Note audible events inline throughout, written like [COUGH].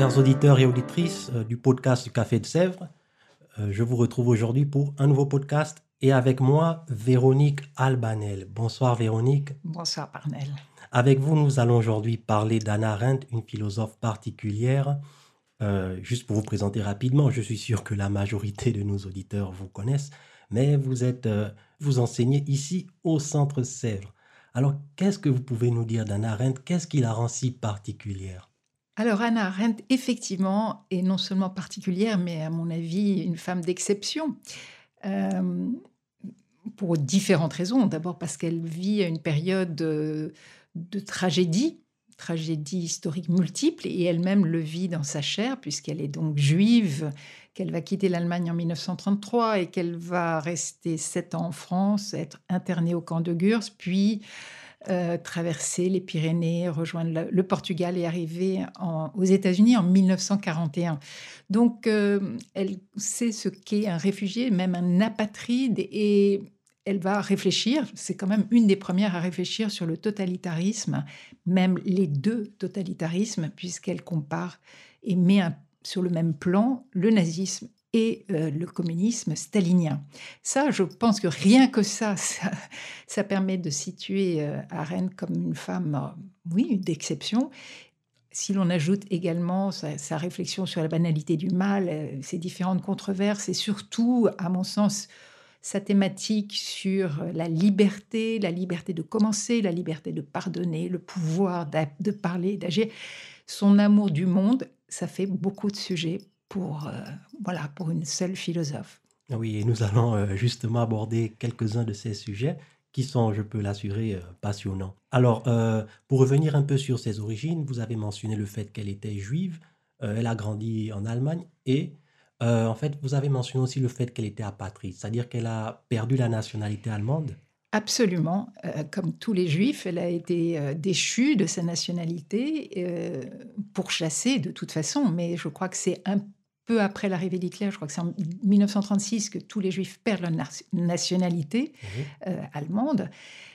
Chers auditeurs et auditrices euh, du podcast du Café de Sèvres, euh, je vous retrouve aujourd'hui pour un nouveau podcast et avec moi Véronique Albanel. Bonsoir Véronique. Bonsoir Parnell. Avec vous, nous allons aujourd'hui parler d'Anna Arendt, une philosophe particulière. Euh, juste pour vous présenter rapidement, je suis sûr que la majorité de nos auditeurs vous connaissent, mais vous êtes, vous enseignez ici au Centre Sèvres. Alors, qu'est-ce que vous pouvez nous dire d'Anna Arendt? Qu'est-ce qui la rend si particulière? Alors Anna Arendt, effectivement, est non seulement particulière, mais à mon avis, une femme d'exception. Euh, pour différentes raisons. D'abord parce qu'elle vit une période de, de tragédie, tragédie historique multiple, et elle-même le vit dans sa chair, puisqu'elle est donc juive, qu'elle va quitter l'Allemagne en 1933 et qu'elle va rester sept ans en France, être internée au camp de Gurs, puis euh, traverser les Pyrénées, rejoindre le, Portugal et arriver aux États-Unis en 1941. Donc, euh, elle sait ce qu'est un réfugié, même un apatride, et elle va réfléchir, c'est quand même une des premières à réfléchir sur le totalitarisme, même les deux totalitarismes, puisqu'elle compare et met sur le même plan le nazisme et euh, le communisme stalinien. Ça, je pense que rien que ça, [LAUGHS] ça, permet de situer euh, comme une femme, euh, oui, d'exception. Si l'on ajoute également sa, réflexion sur la banalité du mal, ses différentes controverses et surtout, à mon sens, sa thématique sur la liberté, la liberté de commencer, la liberté de pardonner, le pouvoir de parler, d'agir, son amour du monde, ça fait beaucoup de sujets pour, euh, voilà, pour une seule philosophe. Oui, et nous allons euh, justement aborder quelques-uns de ces sujets qui sont, je peux l'assurer, euh, passionnants. Alors, pour revenir un peu sur ses origines, vous avez mentionné le fait qu'elle était juive, elle a grandi en Allemagne et en fait, vous avez mentionné aussi le fait qu'elle était apatride, c'est-à-dire qu'elle a perdu la nationalité allemande. Absolument. comme tous les juifs, elle a été déchue de sa nationalité, pourchassée de toute façon, mais je crois que c'est un peu après l'arrivée d'Hitler, je crois que c'est en 1936 que tous les juifs perdent leur nationalité mmh euh, allemande.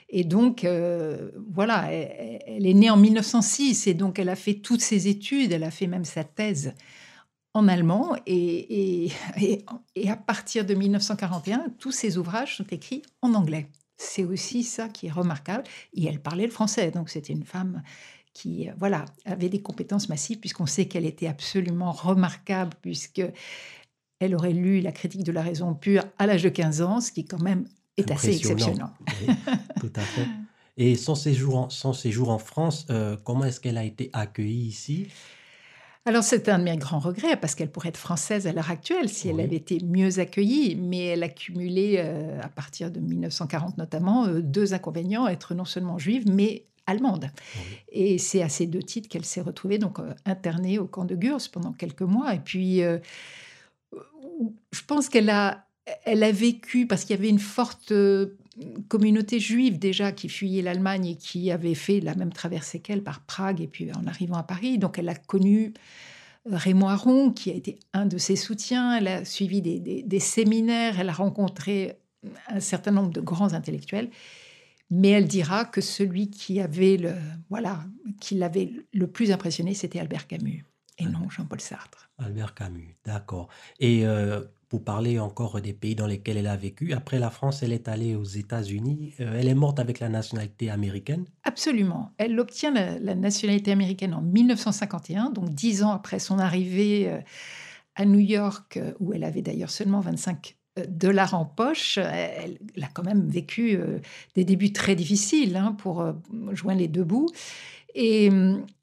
Et donc, euh, voilà, elle, est née en 1906 et donc elle a fait toutes ses études, elle a fait même sa thèse en allemand. Et, et, et à partir de 1941, tous ses ouvrages sont écrits en anglais. C'est aussi ça qui est remarquable. Et elle parlait le français, donc c'était une femme qui euh, voilà, avait des compétences massives, puisqu'on sait qu'elle était absolument remarquable, puisque elle aurait lu la critique de la raison pure à l'âge de 15 ans, ce qui quand même est assez exceptionnel. tout à fait. [LAUGHS] Et son séjour en, son séjour en France, euh, comment est-ce qu'elle a été accueillie ici? Alors c'est un de mes grands regrets parce qu'elle pourrait être française à l'heure actuelle si elle avait été mieux accueillie, mais elle a cumulé euh, à partir de 1940 notamment deux inconvénients être non seulement juive mais allemande. Et c'est à ces deux titres qu'elle s'est retrouvée donc euh, internée au camp de Gurs pendant quelques mois. Et puis, euh, je pense qu'elle a, elle a vécu parce qu'il y avait une forte euh, communauté juive déjà qui fuyait l'Allemagne et qui avait fait la même traversée qu'elle par Prague et puis en arrivant à Paris. Donc, elle a connu Raymond Aron, qui a été un de ses soutiens. Elle a suivi des, des séminaires. Elle a rencontré un certain nombre de grands intellectuels mais elle dira que celui qui avait le voilà qui l'avait le plus impressionné, c'était Albert Camus et non Jean-Paul Sartre. Albert Camus, d'accord. Et euh, pour parler encore des pays dans lesquels elle a vécu, après la France, elle est allée aux États-Unis. Euh, elle est morte avec la nationalité américaine Absolument. Elle obtient la, nationalité américaine en 1951, donc dix ans après son arrivée euh, à New York, où elle avait d'ailleurs seulement 25 dollars en poche, elle, a quand même vécu euh, des débuts très difficiles hein, pour euh, joindre les deux bouts. Et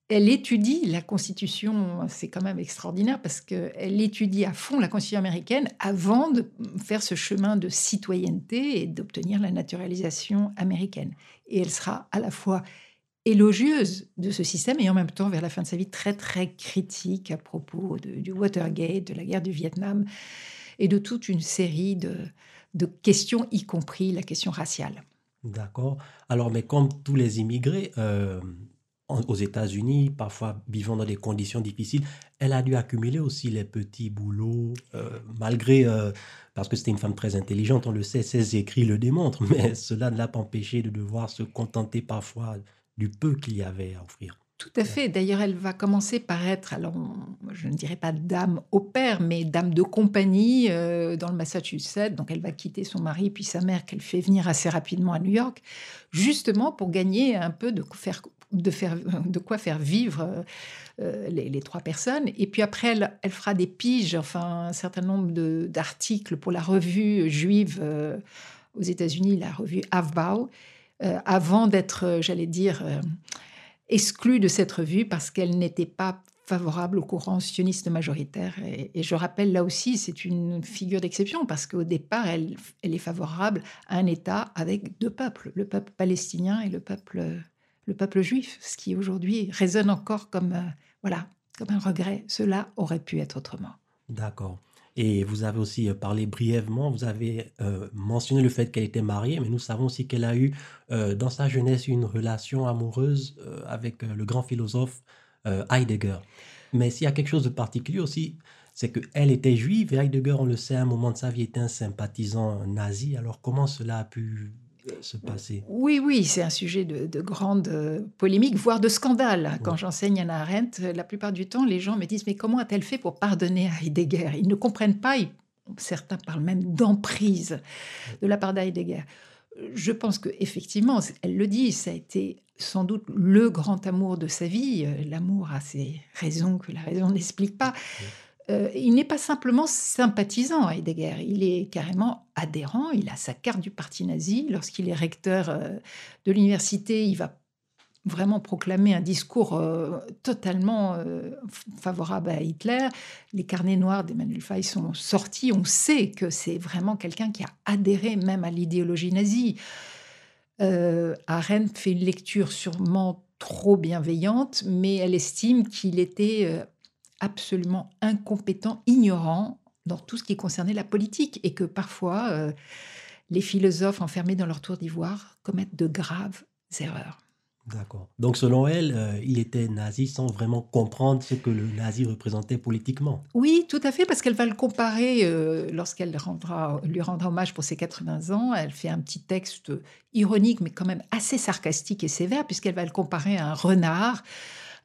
elle étudie la Constitution, c'est quand même extraordinaire parce qu'elle étudie à fond la Constitution américaine avant de faire ce chemin de citoyenneté et d'obtenir la naturalisation américaine. Et elle sera à la fois élogieuse de ce système et en même temps, vers la fin de sa vie, très très critique à propos du Watergate, de la guerre du Vietnam et de toute une série de, de questions, y compris la question raciale. D'accord. Alors, mais comme tous les immigrés euh, aux États-Unis, parfois vivant dans des conditions difficiles, elle a dû accumuler aussi les petits boulots, euh, malgré, euh, parce que c'était une femme très intelligente, on le sait, ses écrits le démontrent, [LAUGHS] mais cela ne l'a pas empêché de devoir se contenter parfois du peu qu'il y avait à offrir. Tout à fait. D'ailleurs, elle va commencer par être, alors je ne dirais pas dame au père, mais dame de compagnie euh, dans le Massachusetts. Donc elle va quitter son mari puis sa mère qu'elle fait venir assez rapidement à New York, justement pour gagner un peu de, faire, de, quoi faire vivre euh, les, trois personnes. Et puis après, elle, fera des piges, enfin un certain nombre d'articles pour la revue juive euh, aux États-Unis, la revue Avbau, avant d'être, j'allais dire exclue de cette revue parce qu'elle n'était pas favorable au courant sioniste majoritaire. Et, je rappelle là aussi, c'est une figure d'exception parce qu'au départ, elle, est favorable à un État avec deux peuples, le peuple palestinien et le peuple, le peuple juif, ce qui aujourd'hui résonne encore comme, euh, voilà, comme un regret. Cela aurait pu être autrement. D'accord. Et vous avez aussi euh, parlé brièvement, vous avez euh, mentionné le fait qu'elle était mariée, mais nous savons aussi qu'elle a eu euh, dans sa jeunesse une relation amoureuse avec le grand philosophe Heidegger. Mais s'il y a quelque chose de particulier aussi, c'est qu'elle était juive et Heidegger, on le sait, à un moment de sa vie était un sympathisant nazi. Alors comment cela a pu se passer Oui, oui, c'est un sujet de, grande euh, polémique, voire de scandale. Quand j'enseigne à Arendt, la plupart du temps, les gens me disent Mais comment a-t-elle fait pour pardonner à Heidegger? Ils ne comprennent pas, certains parlent même d'emprise de la part d'Heidegger. Je pense qu'effectivement, elle le dit, ça a été sans doute le grand amour de sa vie. Euh, l'amour a ses raisons que la raison n'explique pas. Euh, il n'est pas simplement sympathisant Heidegger, il est carrément adhérent, il a sa carte du parti nazi. Lorsqu'il est recteur euh, de l'université, il va vraiment proclamer un discours euh, totalement favorable à Hitler. Les carnets noirs d'Emmanuel Fay sont sortis, on sait que c'est vraiment quelqu'un qui a adhéré même à l'idéologie nazie. Arendt fait une lecture sûrement trop bienveillante, mais elle estime qu'il était absolument incompétent, ignorant dans tout ce qui concernait la politique et que parfois euh, les philosophes enfermés dans leur tour d'ivoire commettent de graves erreurs. D'accord. Donc selon elle, euh, il était nazi sans vraiment comprendre ce que le nazi représentait politiquement. Oui, tout à fait, parce qu'elle va le comparer euh, lorsqu'elle lui rendra hommage pour ses 80 ans. Elle fait un petit texte ironique, mais quand même assez sarcastique et sévère, puisqu'elle va le comparer à un renard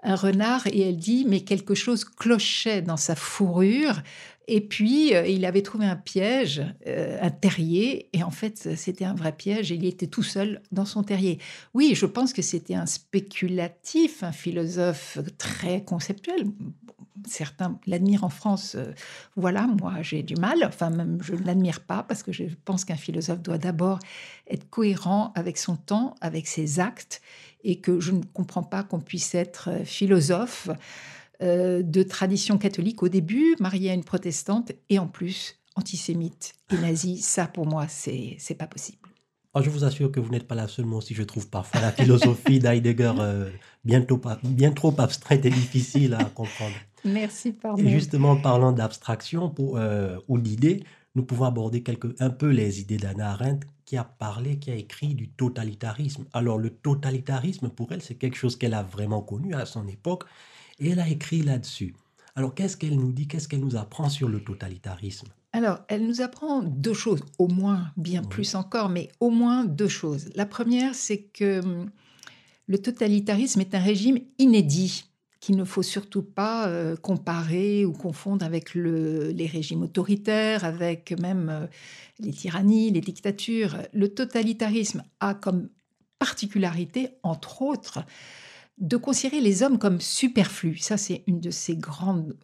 un renard et elle dit mais quelque chose clochait dans sa fourrure et puis euh, il avait trouvé un piège, euh, un terrier et en fait c'était un vrai piège et il était tout seul dans son terrier. Oui, je pense que c'était un spéculatif, un philosophe très conceptuel. Certains l'admirent en France. Euh, voilà, moi j'ai du mal. Enfin, même je ne l'admire pas parce que je pense qu'un philosophe doit d'abord être cohérent avec son temps, avec ses actes et que je ne comprends pas qu'on puisse être euh, philosophe euh, de tradition catholique au début, marié à une protestante et en plus antisémite et nazi. Ça, pour moi, c'est c'est pas possible. Oh, je vous assure que vous n'êtes pas la seule. Moi aussi, je trouve parfois la philosophie [LAUGHS] d'Heidegger euh, bien, bien, trop abstraite et difficile à comprendre. Merci, pardon. Et justement, parlant d'abstraction ou d'idées, nous pouvons aborder quelque, un peu les idées d'Anna Arendt qui a parlé, qui a écrit du totalitarisme. Alors le totalitarisme, pour elle, c'est quelque chose qu'elle a vraiment connu à son époque et elle a écrit là-dessus. Alors qu'est-ce qu'elle nous dit, qu'est-ce qu'elle nous apprend sur le totalitarisme? Alors, elle nous apprend deux choses, au moins, bien plus encore, mais au moins deux choses. La première, c'est que hum, le totalitarisme est un régime inédit qu'il ne faut surtout pas euh, comparer ou confondre avec les régimes autoritaires, avec même euh, les tyrannies, les dictatures. Le totalitarisme a comme particularité, entre autres, de considérer les hommes comme superflus. Ça, c'est une de ces grandes,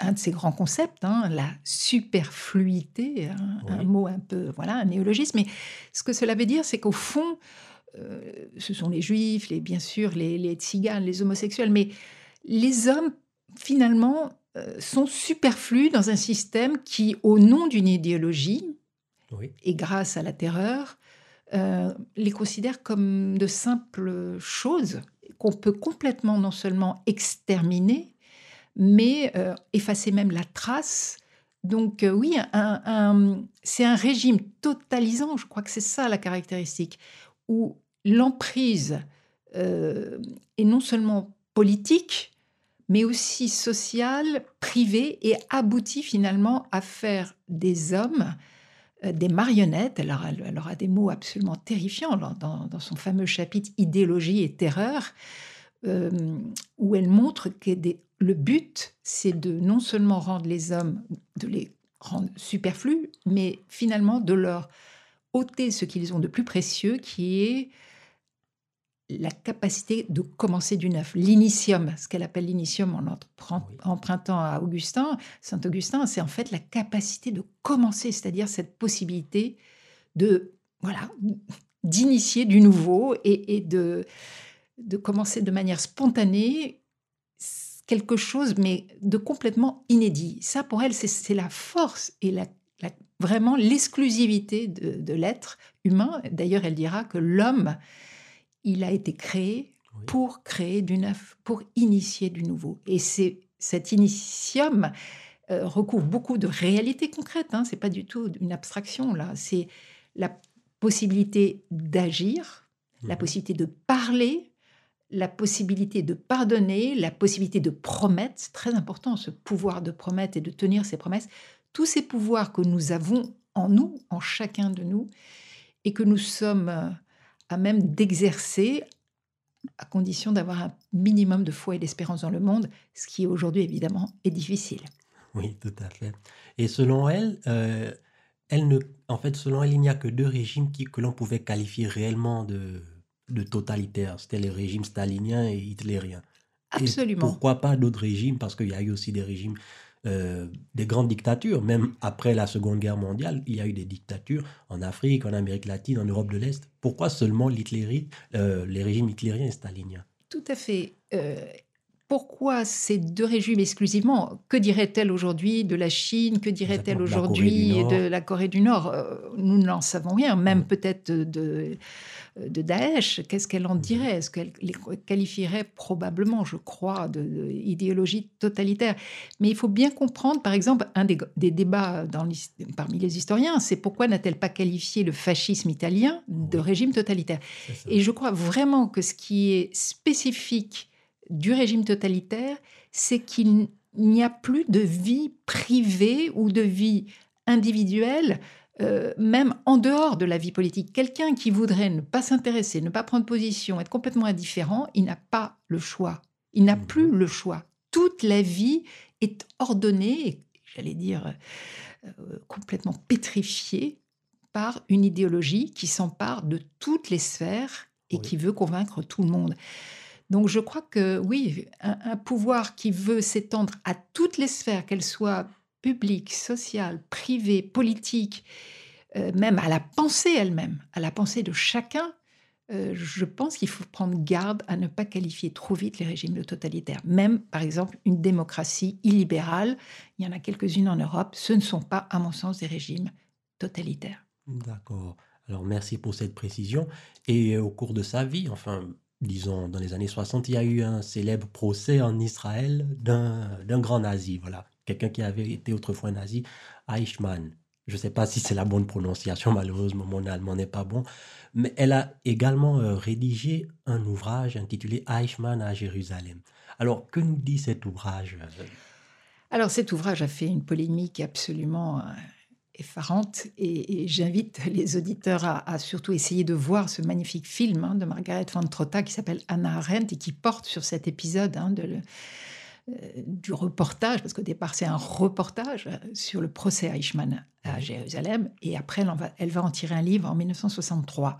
un de ces grands concepts, hein, la superfluité, un, mot un peu, voilà, un néologisme. Mais ce que cela veut dire, c'est qu'au fond, euh, ce sont les juifs, les, bien sûr, les, les tziganes, les homosexuels, mais les hommes, finalement, euh, sont superflus dans un système qui, au nom d'une idéologie, et grâce à la terreur, euh, les considère comme de simples choses qu'on peut complètement non seulement exterminer, mais euh, effacer même la trace. Donc euh, oui, c'est un régime totalisant, je crois que c'est ça la caractéristique, où l'emprise est non seulement politique, mais aussi sociale, privée, et aboutit finalement à faire des hommes euh, des marionnettes. Elle aura, elle aura, des mots absolument terrifiants dans, son fameux chapitre Idéologie et terreur, euh, où elle montre que le but, c'est de non seulement rendre les hommes, de les rendre superflus, mais finalement de leur ôter ce qu'ils ont de plus précieux, qui est la capacité de commencer du neuf, l'initium, ce qu'elle appelle l'initium en empruntant à Augustin, Saint Augustin, c'est en fait la capacité de commencer, c'est-à-dire cette possibilité de voilà d'initier du nouveau et, de de commencer de manière spontanée quelque chose, mais de complètement inédit. Ça, pour elle, c'est la force et la, vraiment l'exclusivité de, de l'être humain. D'ailleurs, elle dira que l'homme il a été créé pour créer du neuf, pour initier du nouveau. Et c'est cet initium euh, recouvre beaucoup de réalités concrètes. Hein. C'est pas du tout une abstraction là. C'est la possibilité d'agir, la mhm. possibilité de parler, la possibilité de pardonner, la possibilité de promettre. C'est très important ce pouvoir de promettre et de tenir ses promesses. Tous ces pouvoirs que nous avons en nous, en chacun de nous, et que nous sommes euh, à même d'exercer à condition d'avoir un minimum de foi et d'espérance dans le monde, ce qui aujourd'hui évidemment est difficile. Oui, tout à fait. Et selon elle, euh, elle ne, en fait, selon elle, il n'y a que deux régimes qui, que l'on pouvait qualifier réellement de, de totalitaires. C'était le régime stalinien et hitlérien. Absolument. pourquoi pas d'autres régimes? Parce qu'il y a eu aussi des régimes euh, des grandes dictatures. Même après la Seconde Guerre mondiale, il y a eu des dictatures en Afrique, en Amérique latine, en Europe de l'Est. Pourquoi seulement euh, les régimes hitlériens et staliniens? Tout à fait. Euh, pourquoi ces deux régimes exclusivement Que dirait-elle aujourd'hui de la Chine Que dirait-elle aujourd'hui de la Corée du Nord? Nous n'en savons rien, même mm. peut-être de, de Daesh, qu'est-ce qu'elle en dirait? Est-ce qu'elle les qualifierait probablement, je crois, d'idéologie totalitaire? Mais il faut bien comprendre, par exemple, un des, débats dans, parmi les historiens, c'est pourquoi n'a-t-elle pas qualifié le fascisme italien de régime totalitaire? Et je crois vraiment que ce qui est spécifique du régime totalitaire, c'est qu'il n'y a plus de vie privée ou de vie individuelle euh, même en dehors de la vie politique. Quelqu'un qui voudrait ne pas s'intéresser, ne pas prendre position, être complètement indifférent, il n'a pas le choix. Il n'a plus mhm. le choix. Toute la vie est ordonnée, j'allais dire euh, complètement pétrifiée, par une idéologie qui s'empare de toutes les sphères et qui veut convaincre tout le monde. Donc je crois que oui, un pouvoir qui veut s'étendre à toutes les sphères, qu'elles soient public, social, privé, politique, euh, même à la pensée elle-même, à la pensée de chacun, euh, je pense qu'il faut prendre garde à ne pas qualifier trop vite les régimes de totalitaires. Même, par exemple, une démocratie illibérale, il y en a quelques-unes en Europe, ce ne sont pas, à mon sens, des régimes totalitaires. D'accord. Alors, merci pour cette précision. Et au cours de sa vie, enfin, disons, dans les années 60, il y a eu un célèbre procès en Israël d'un grand nazi, voilà, quelqu'un qui avait été autrefois nazi, Eichmann. Je ne sais pas si c'est la bonne prononciation, [LAUGHS] malheureusement mon allemand n'est pas bon, mais elle a également euh, rédigé un ouvrage intitulé Eichmann à Jérusalem. Alors, que nous dit cet ouvrage? Alors, cet ouvrage a fait une polémique absolument euh, effarante et, j'invite les auditeurs à, surtout essayer de voir ce magnifique film hein, de Margaret von Trotta qui s'appelle Anna Arendt et qui porte sur cet épisode hein, euh, du reportage, parce qu'au départ c'est un reportage sur le procès Eichmann à Jérusalem, et après elle va en tirer un livre en 1963.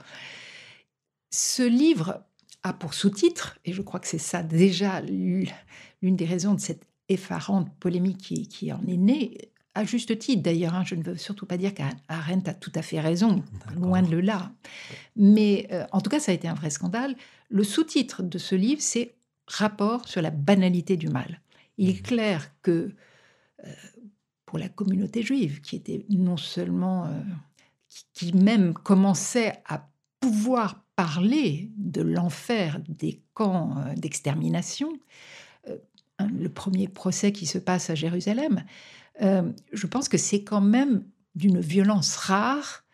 Ce livre a pour sous-titre, et je crois que c'est ça déjà l'une des raisons de cette effarante polémique qui, en est née, à juste titre d'ailleurs, hein, je ne veux surtout pas dire qu'Arendt a tout à fait raison, loin de là. Mais euh, en tout cas, ça a été un vrai scandale. Le sous-titre de ce livre, c'est rapport sur la banalité du mal. Il est mmh. clair que euh, pour la communauté juive, qui était non seulement, euh, qui, même commençait à pouvoir parler de l'enfer des camps d'extermination, euh, le premier procès qui se passe à Jérusalem, euh, je pense que c'est quand même d'une violence rare,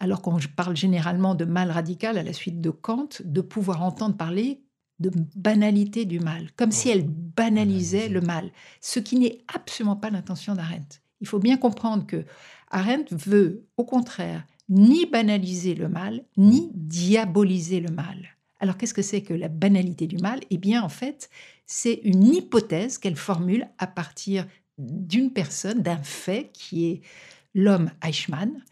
alors qu'on parle généralement de mal radical à la suite de Kant, de pouvoir entendre parler de banalité du mal, comme si elle banalisait le mal, ce qui n'est absolument pas l'intention d'Arendt. Il faut bien comprendre que Arendt veut, au contraire, ni banaliser le mal, ni diaboliser le mal. Alors qu'est-ce que c'est que la banalité du mal? Eh bien, en fait, c'est une hypothèse qu'elle formule à partir d'une personne, d'un fait qui est l'homme Eichmann.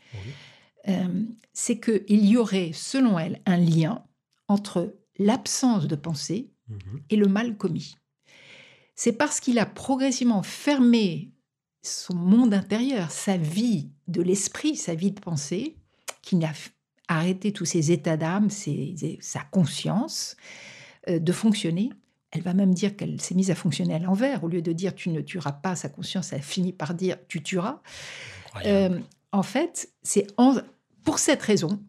Euh, c'est qu'il y aurait, selon elle, un lien entre l'absence de pensée mhm. et le mal commis. C'est parce qu'il a progressivement fermé son monde intérieur, sa vie de l'esprit, sa vie de pensée, qu'il a arrêté tous ses états d'âme, sa conscience euh, de fonctionner. Elle va même dire qu'elle s'est mise à fonctionner à l'envers. Au lieu de dire tu ne tueras pas, sa conscience a fini par dire tu tueras. Euh, en fait, c'est pour cette raison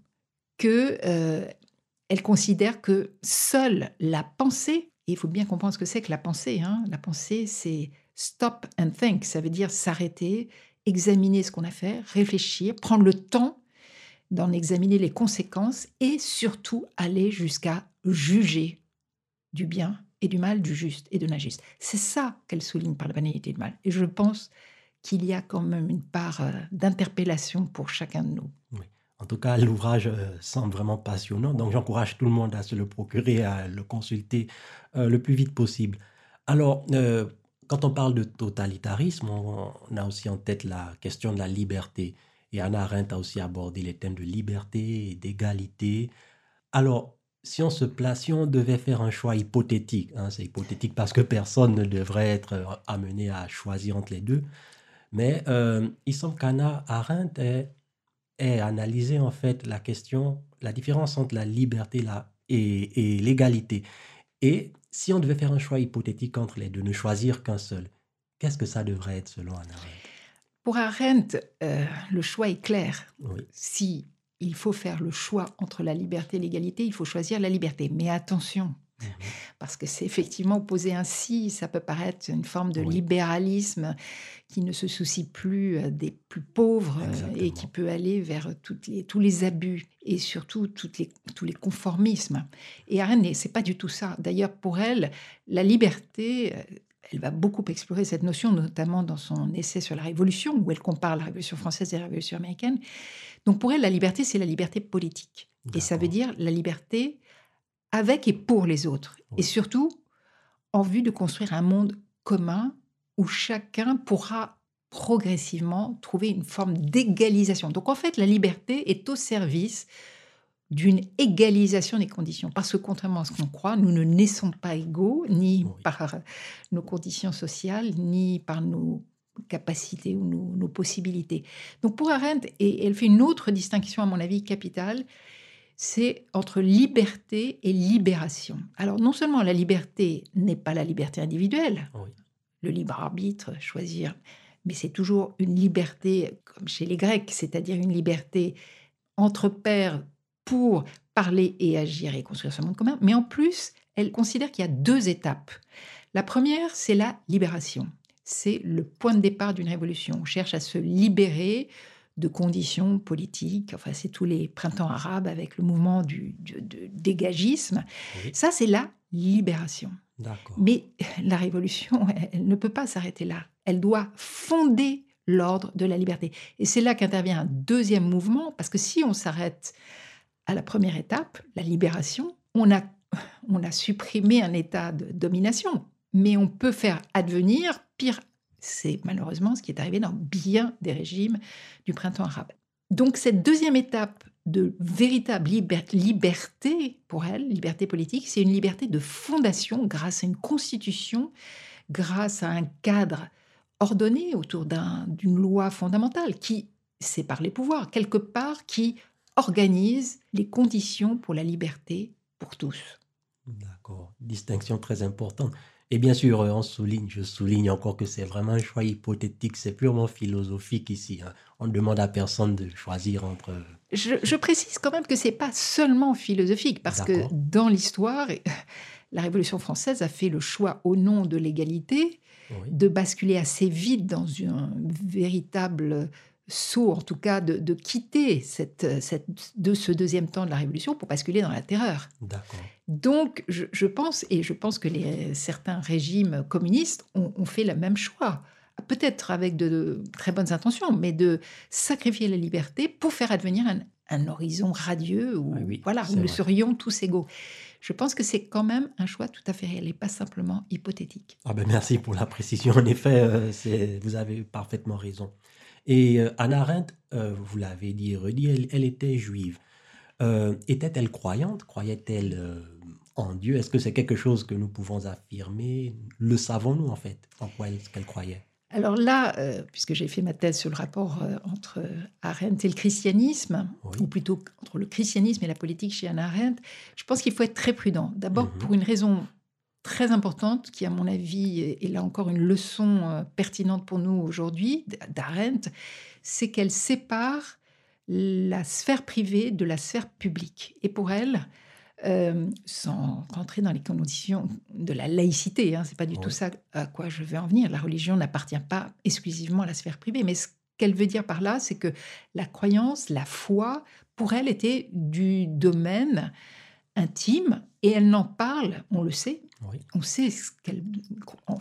que euh, elle considère que seule la pensée, et il faut bien comprendre ce que c'est que la pensée, hein, la pensée c'est stop and think, ça veut dire s'arrêter, examiner ce qu'on a fait, réfléchir, prendre le temps d'en examiner les conséquences et surtout aller jusqu'à juger du bien et du mal, du juste et de l'injuste. C'est ça qu'elle souligne par la banalité du mal. Et je pense qu'il y a quand même une part euh, d'interpellation pour chacun de nous. En tout cas, l'ouvrage euh, semble vraiment passionnant, donc j'encourage tout le monde à se le procurer, à le consulter euh, le plus vite possible. Alors, quand on parle de totalitarisme, on, a aussi en tête la question de la liberté. Et Anna Arendt a aussi abordé les thèmes de liberté et d'égalité. Alors, si on se place, si on devait faire un choix hypothétique, hein, c'est hypothétique parce que personne ne devrait être euh, amené à choisir entre les deux, mais euh, il semble qu'Anna Arendt ait, analysé en fait la question, la différence entre la liberté et, et l'égalité. Et si on devait faire un choix hypothétique entre les deux, ne choisir qu'un seul, qu'est-ce que ça devrait être selon Anna Arendt? Pour Arendt, euh, le choix est clair. Si il faut faire le choix entre la liberté et l'égalité, il faut choisir la liberté. Mais attention, Mhm. Parce que c'est effectivement posé ainsi, ça peut paraître une forme de libéralisme qui ne se soucie plus euh, des plus pauvres euh, et qui peut aller vers toutes les, tous les abus et surtout toutes les, tous les conformismes. Et Arendt, c'est pas du tout ça. D'ailleurs, pour elle, la liberté, euh, elle va beaucoup explorer cette notion, notamment dans son essai sur la Révolution, où elle compare la Révolution française et la Révolution américaine. Donc pour elle, la liberté, c'est la liberté politique. Et ça veut dire la liberté avec et pour les autres. Et surtout, en vue de construire un monde commun où chacun pourra progressivement trouver une forme d'égalisation. Donc en fait, la liberté est au service d'une égalisation des conditions. Parce que contrairement à ce qu'on croit, nous ne naissons pas égaux, ni par nos conditions sociales, ni par nos capacités ou nos, nos possibilités. Donc pour Arendt, et elle fait une autre distinction à mon avis capitale, c'est entre liberté et libération. Alors non seulement la liberté n'est pas la liberté individuelle, le libre arbitre, choisir, mais c'est toujours une liberté comme chez les Grecs, c'est-à-dire une liberté entre pairs pour parler et agir et construire ce monde commun. Mais en plus, elle considère qu'il y a deux étapes. La première, c'est la libération. C'est le point de départ d'une révolution. On cherche à se libérer de conditions politiques. Enfin, c'est tous les printemps arabes avec le mouvement du, dégagisme. Ça, c'est la libération. Mais [LAUGHS] la révolution, elle, ne peut pas s'arrêter là. Elle doit fonder l'ordre de la liberté. Et c'est là qu'intervient un deuxième mouvement, parce que si on s'arrête à la première étape, la libération, on a, [LAUGHS] on a supprimé un état de domination. Mais on peut faire advenir, pire c'est malheureusement ce qui est arrivé dans bien des régimes du printemps arabe. Donc cette deuxième étape de véritable liberté pour elle, liberté politique, c'est une liberté de fondation grâce à une constitution, grâce à un cadre ordonné autour d'une loi fondamentale qui sépare les pouvoirs, quelque part qui organise les conditions pour la liberté pour tous. D'accord, distinction très importante. Et bien sûr, on souligne, je souligne encore que c'est vraiment un choix hypothétique, c'est purement philosophique ici. Hein. On ne demande à personne de choisir entre... Je, précise quand même que c'est pas seulement philosophique, parce que dans l'histoire, [LAUGHS] la Révolution française a fait le choix au nom de l'égalité de basculer assez vite dans un véritable saut, en tout cas, de, quitter cette, cette, de ce deuxième temps de la Révolution pour basculer dans la terreur. Donc, je, pense, et je pense que les, certains régimes communistes ont, fait le même choix, peut-être avec de, très bonnes intentions, mais de sacrifier la liberté pour faire advenir un, horizon radieux où, voilà, où nous serions tous égaux. Je pense que c'est quand même un choix tout à fait réel et pas simplement hypothétique. Ah ben merci pour la précision. En effet, euh, vous avez parfaitement raison. Et euh, Anna Arendt, euh, vous l'avez dit et redit, elle, était juive. Euh, était-elle croyante? Croyait-elle en Dieu? Est-ce que c'est quelque chose que nous pouvons affirmer? Le savons-nous en fait En quoi est-ce qu'elle croyait? Alors là, puisque j'ai fait ma thèse sur le rapport entre Arendt et le christianisme, ou plutôt entre le christianisme et la politique chez Anna Arendt, je pense qu'il faut être très prudent. D'abord mmh pour une raison très importante qui, à mon avis, est là encore une leçon euh, pertinente pour nous aujourd'hui, d'Arendt, c'est qu'elle sépare la sphère privée de la sphère publique. Et pour elle, euh, sans rentrer dans les conditions de la laïcité, hein, c'est pas du tout ça à quoi je veux en venir. La religion n'appartient pas exclusivement à la sphère privée, mais ce qu'elle veut dire par là, c'est que la croyance, la foi, pour elle, était du domaine intime et elle n'en parle, on le sait, on sait ce,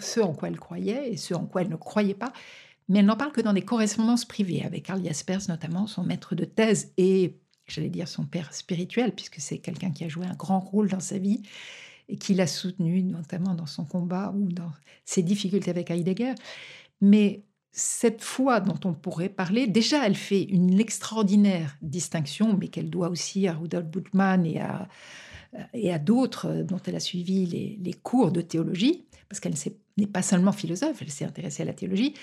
ce, en quoi elle croyait et ce en quoi elle ne croyait pas, mais elle n'en parle que dans des correspondances privées, avec Karl Jaspers notamment, son maître de thèse et, j'allais dire, son père spirituel, puisque c'est quelqu'un qui a joué un grand rôle dans sa vie et qui l'a soutenu notamment dans son combat ou dans ses difficultés avec Heidegger. Mais cette foi dont on pourrait parler, déjà, elle fait une extraordinaire distinction, mais qu'elle doit aussi à Rudolf Bultmann et à et à d'autres dont elle a suivi les, cours de théologie, parce qu'elle n'est pas seulement philosophe, elle s'est intéressée à la théologie.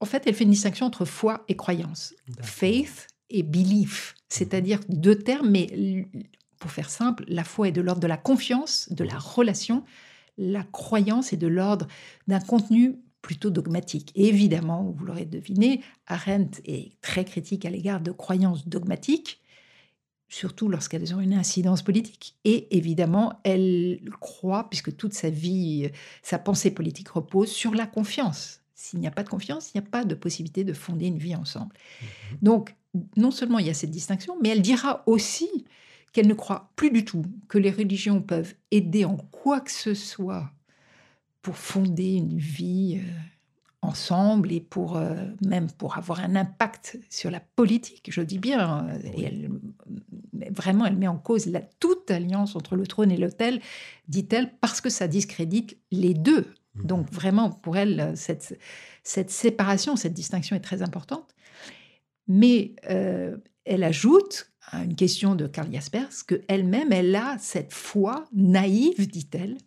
En fait, elle fait une distinction entre foi et croyance, faith et belief, c'est-à-dire deux termes, mais pour faire simple, la foi est de l'ordre de la confiance, de la relation, la croyance est de l'ordre d'un contenu plutôt dogmatique. Et évidemment, vous l'aurez deviné, Arendt est très critique à l'égard de croyances dogmatiques, surtout lorsqu'elles ont une incidence politique. Et évidemment, elle croit, puisque toute sa vie, sa pensée politique repose sur la confiance. S'il n'y a pas de confiance, il n'y a pas de possibilité de fonder une vie ensemble. Mhm. Donc, non seulement il y a cette distinction, mais elle dira aussi qu'elle ne croit plus du tout que les religions peuvent aider en quoi que ce soit pour fonder une vie euh, ensemble et pour euh, même pour avoir un impact sur la politique, je dis bien. Euh, et elle, vraiment, elle met en cause la, toute alliance entre le trône et l'autel, dit-elle, parce que ça discrédite les deux. Mmh. Donc vraiment, pour elle, cette, cette séparation, cette distinction est très importante. Mais euh, elle ajoute à une question de Karl Jaspers qu'elle-même, elle a cette foi naïve, dit-elle,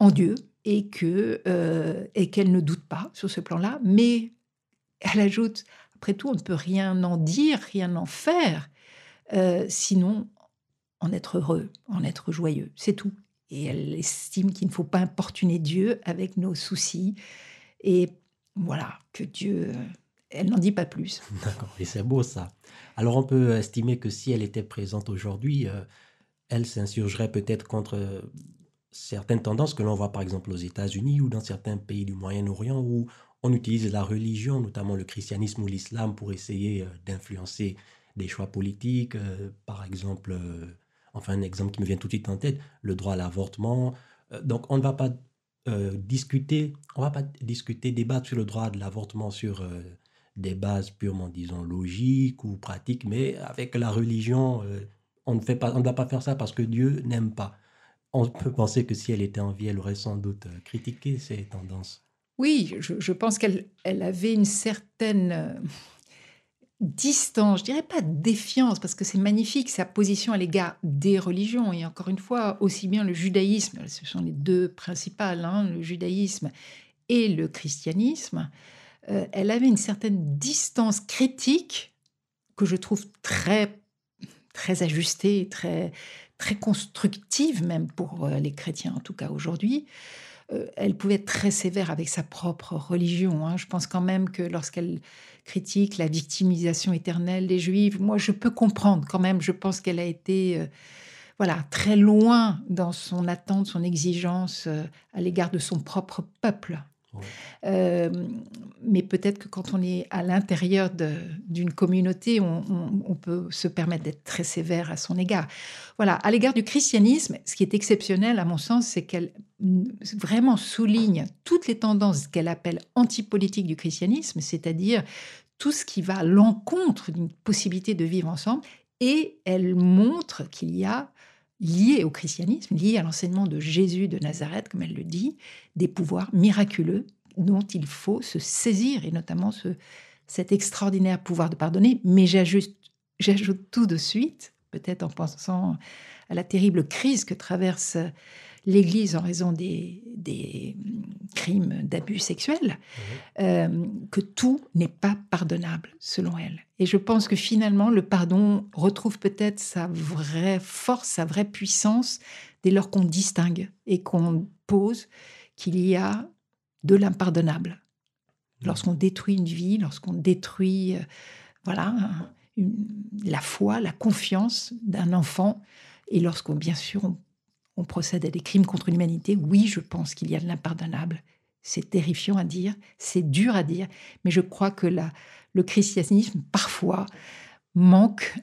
en Dieu, et que euh, et qu'elle ne doute pas sur ce plan-là. Mais elle ajoute, après tout, on ne peut rien en dire, rien en faire, euh, sinon en être heureux, en être joyeux, c'est tout. Et elle estime qu'il ne faut pas importuner Dieu avec nos soucis. Et voilà, que Dieu, euh, elle n'en dit pas plus. [LAUGHS] D'accord, et c'est beau ça. Alors on peut estimer que si elle était présente aujourd'hui, elle s'insurgerait peut-être contre certaines tendances que l'on voit par exemple aux États-Unis ou dans certains pays du Moyen-Orient où on utilise la religion, notamment le christianisme ou l'islam, pour essayer euh, d'influencer des choix politiques. Euh, par exemple, euh, enfin un exemple qui me vient tout de suite en tête, le droit à l'avortement. donc on ne va pas discuter, on va pas discuter, débattre sur le droit de l'avortement sur des bases purement, disons, logiques ou pratiques, mais avec la religion, on ne fait pas, on ne va pas faire ça parce que Dieu n'aime pas on peut penser que si elle était en vie, elle aurait sans doute euh, critiqué ces tendances. Oui, je, pense qu'elle elle avait une certaine euh, distance, je dirais pas défiance, parce que c'est magnifique sa position à l'égard des religions. Et encore une fois, aussi bien le judaïsme, ce sont les deux principales, hein, le judaïsme et le christianisme, euh, elle avait une certaine distance critique que je trouve très très ajustée, très très constructive même pour euh, les chrétiens, en tout cas aujourd'hui. euh, elle pouvait être très sévère avec sa propre religion. Hein. Je pense quand même que lorsqu'elle critique la victimisation éternelle des Juifs, moi je peux comprendre quand même. Je pense qu'elle a été euh, voilà très loin dans son attente, son exigence à l'égard de son propre peuple. Euh, mais peut-être que quand on est à l'intérieur d'une communauté, on, peut se permettre d'être très sévère à son égard. Voilà, à l'égard du christianisme, ce qui est exceptionnel à mon sens, c'est qu'elle vraiment souligne toutes les tendances qu'elle appelle antipolitiques du christianisme, c'est-à-dire tout ce qui va à l'encontre d'une possibilité de vivre ensemble, et elle montre qu'il y a lié au christianisme, lié à l'enseignement de Jésus de Nazareth, comme elle le dit, des pouvoirs miraculeux dont il faut se saisir, et notamment ce, cet extraordinaire pouvoir de pardonner. Mais j'ajoute, j'ajoute tout de suite, peut-être en pensant à la terrible crise que traverse l'Église en raison des, des crimes d'abus sexuels, euh, que tout n'est pas pardonnable, selon elle. Et je pense que finalement, le pardon retrouve peut-être sa vraie force, sa vraie puissance, dès lors qu'on distingue et qu'on pose qu'il y a de l'impardonnable. Mmh. Lorsqu'on détruit une vie, lorsqu'on détruit, euh, voilà, la foi, la confiance d'un enfant, et lorsqu'on, bien sûr, on on procède à des crimes contre l'humanité, oui, je pense qu'il y a de l'impardonnable. C'est terrifiant à dire, c'est dur à dire, mais je crois que le christianisme, parfois, manque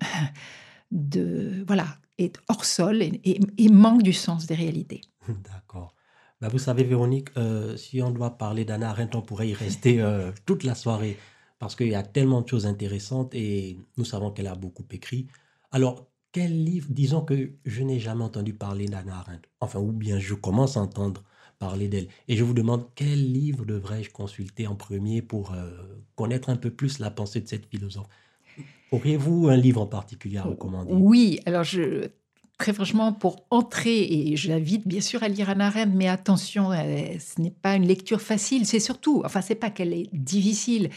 [LAUGHS] de. Voilà, est hors sol et, manque du sens des réalités. [LAUGHS] D'accord. Bah, vous savez, Véronique, euh, si on doit parler d'Anna Arendt, on pourrait y rester euh, [LAUGHS] toute la soirée parce qu'il y a tellement de choses intéressantes et nous savons qu'elle a beaucoup écrit. Alors, quel livre, disons que je n'ai jamais entendu parler d'Anna Arendt, enfin, ou bien je commence à entendre parler d'elle, et je vous demande quel livre devrais-je consulter en premier pour euh, connaître un peu plus la pensée de cette philosophe? Auriez-vous un livre en particulier à recommander? Oui, alors je, très franchement, pour entrer, et j'invite bien sûr à lire Anna Arendt, mais attention, euh, ce n'est pas une lecture facile, c'est surtout, enfin, c'est pas qu'elle est difficile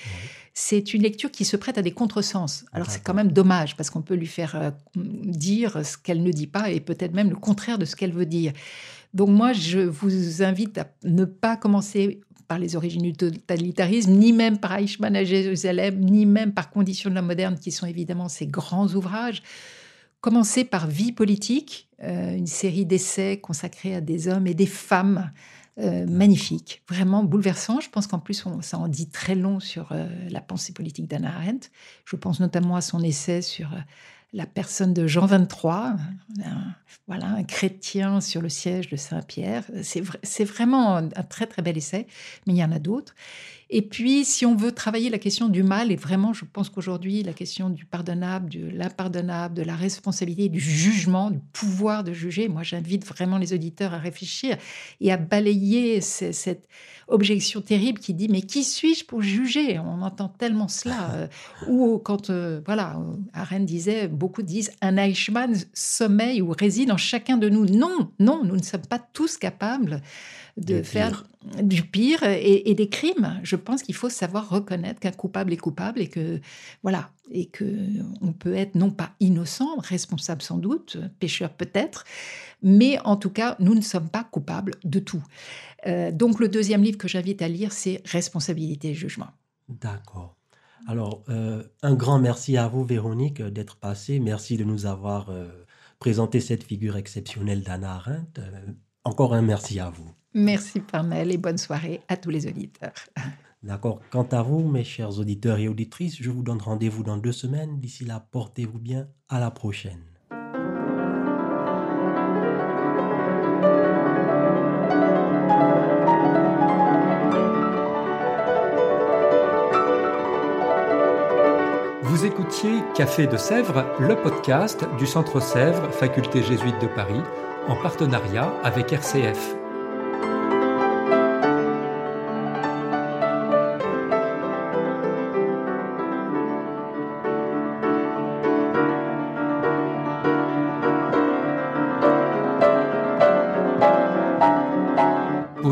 c'est une lecture qui se prête à des contresens. Alors c'est quand même dommage parce qu'on peut lui faire euh, dire ce qu'elle ne dit pas et peut-être même le contraire de ce qu'elle veut dire. Donc moi, je vous invite à ne pas commencer par les origines du totalitarisme, ni même par Eichmann à Jérusalem, ni même par Conditions de la moderne, qui sont évidemment ses grands ouvrages. Commencez par Vie politique, euh, une série d'essais consacrés à des hommes et des femmes euh, magnifique, vraiment bouleversant. Je pense qu'en plus, ça en dit très long sur euh, la pensée politique d'Anna Arendt. Je pense notamment à son essai sur euh, la personne de Jean XXIII, un, voilà, un chrétien sur le siège de Saint-Pierre. C'est vraiment un très très bel essai, mais il y en a d'autres. Et puis, si on veut travailler la question du mal, et vraiment, je pense qu'aujourd'hui, la question du pardonnable, de l'impardonnable, de la responsabilité, du jugement, du pouvoir de juger, moi, j'invite vraiment les auditeurs à réfléchir et à balayer cette objection terrible qui dit mais qui suis-je pour juger? On entend tellement cela. [LAUGHS] Euh, ou quand, euh, voilà, Arendt disait, beaucoup disent un Eichmann sommeille ou réside en chacun de nous. Non, non, nous ne sommes pas tous capables de faire du pire et, des crimes. Je pense qu'il faut savoir reconnaître qu'un coupable est coupable et que voilà et que on peut être non pas innocent, responsable sans doute, pécheur peut-être, mais en tout cas nous ne sommes pas coupables de tout. Euh, donc le deuxième livre que j'invite à lire, c'est Responsabilité et jugement. D'accord. Alors, euh, un grand merci à vous, Véronique, d'être passée. Merci de nous avoir euh, présenté cette figure exceptionnelle d'Anna Arendt. encore un merci à vous. Merci Parnell et bonne soirée à tous les auditeurs. D'accord. Quant à vous, mes chers auditeurs et auditrices, je vous donne rendez-vous dans deux semaines. D'ici là, portez-vous bien. À la prochaine. Vous écoutiez Café de Sèvres, le podcast du Centre Sèvres, Faculté jésuite de Paris, en partenariat avec RCF.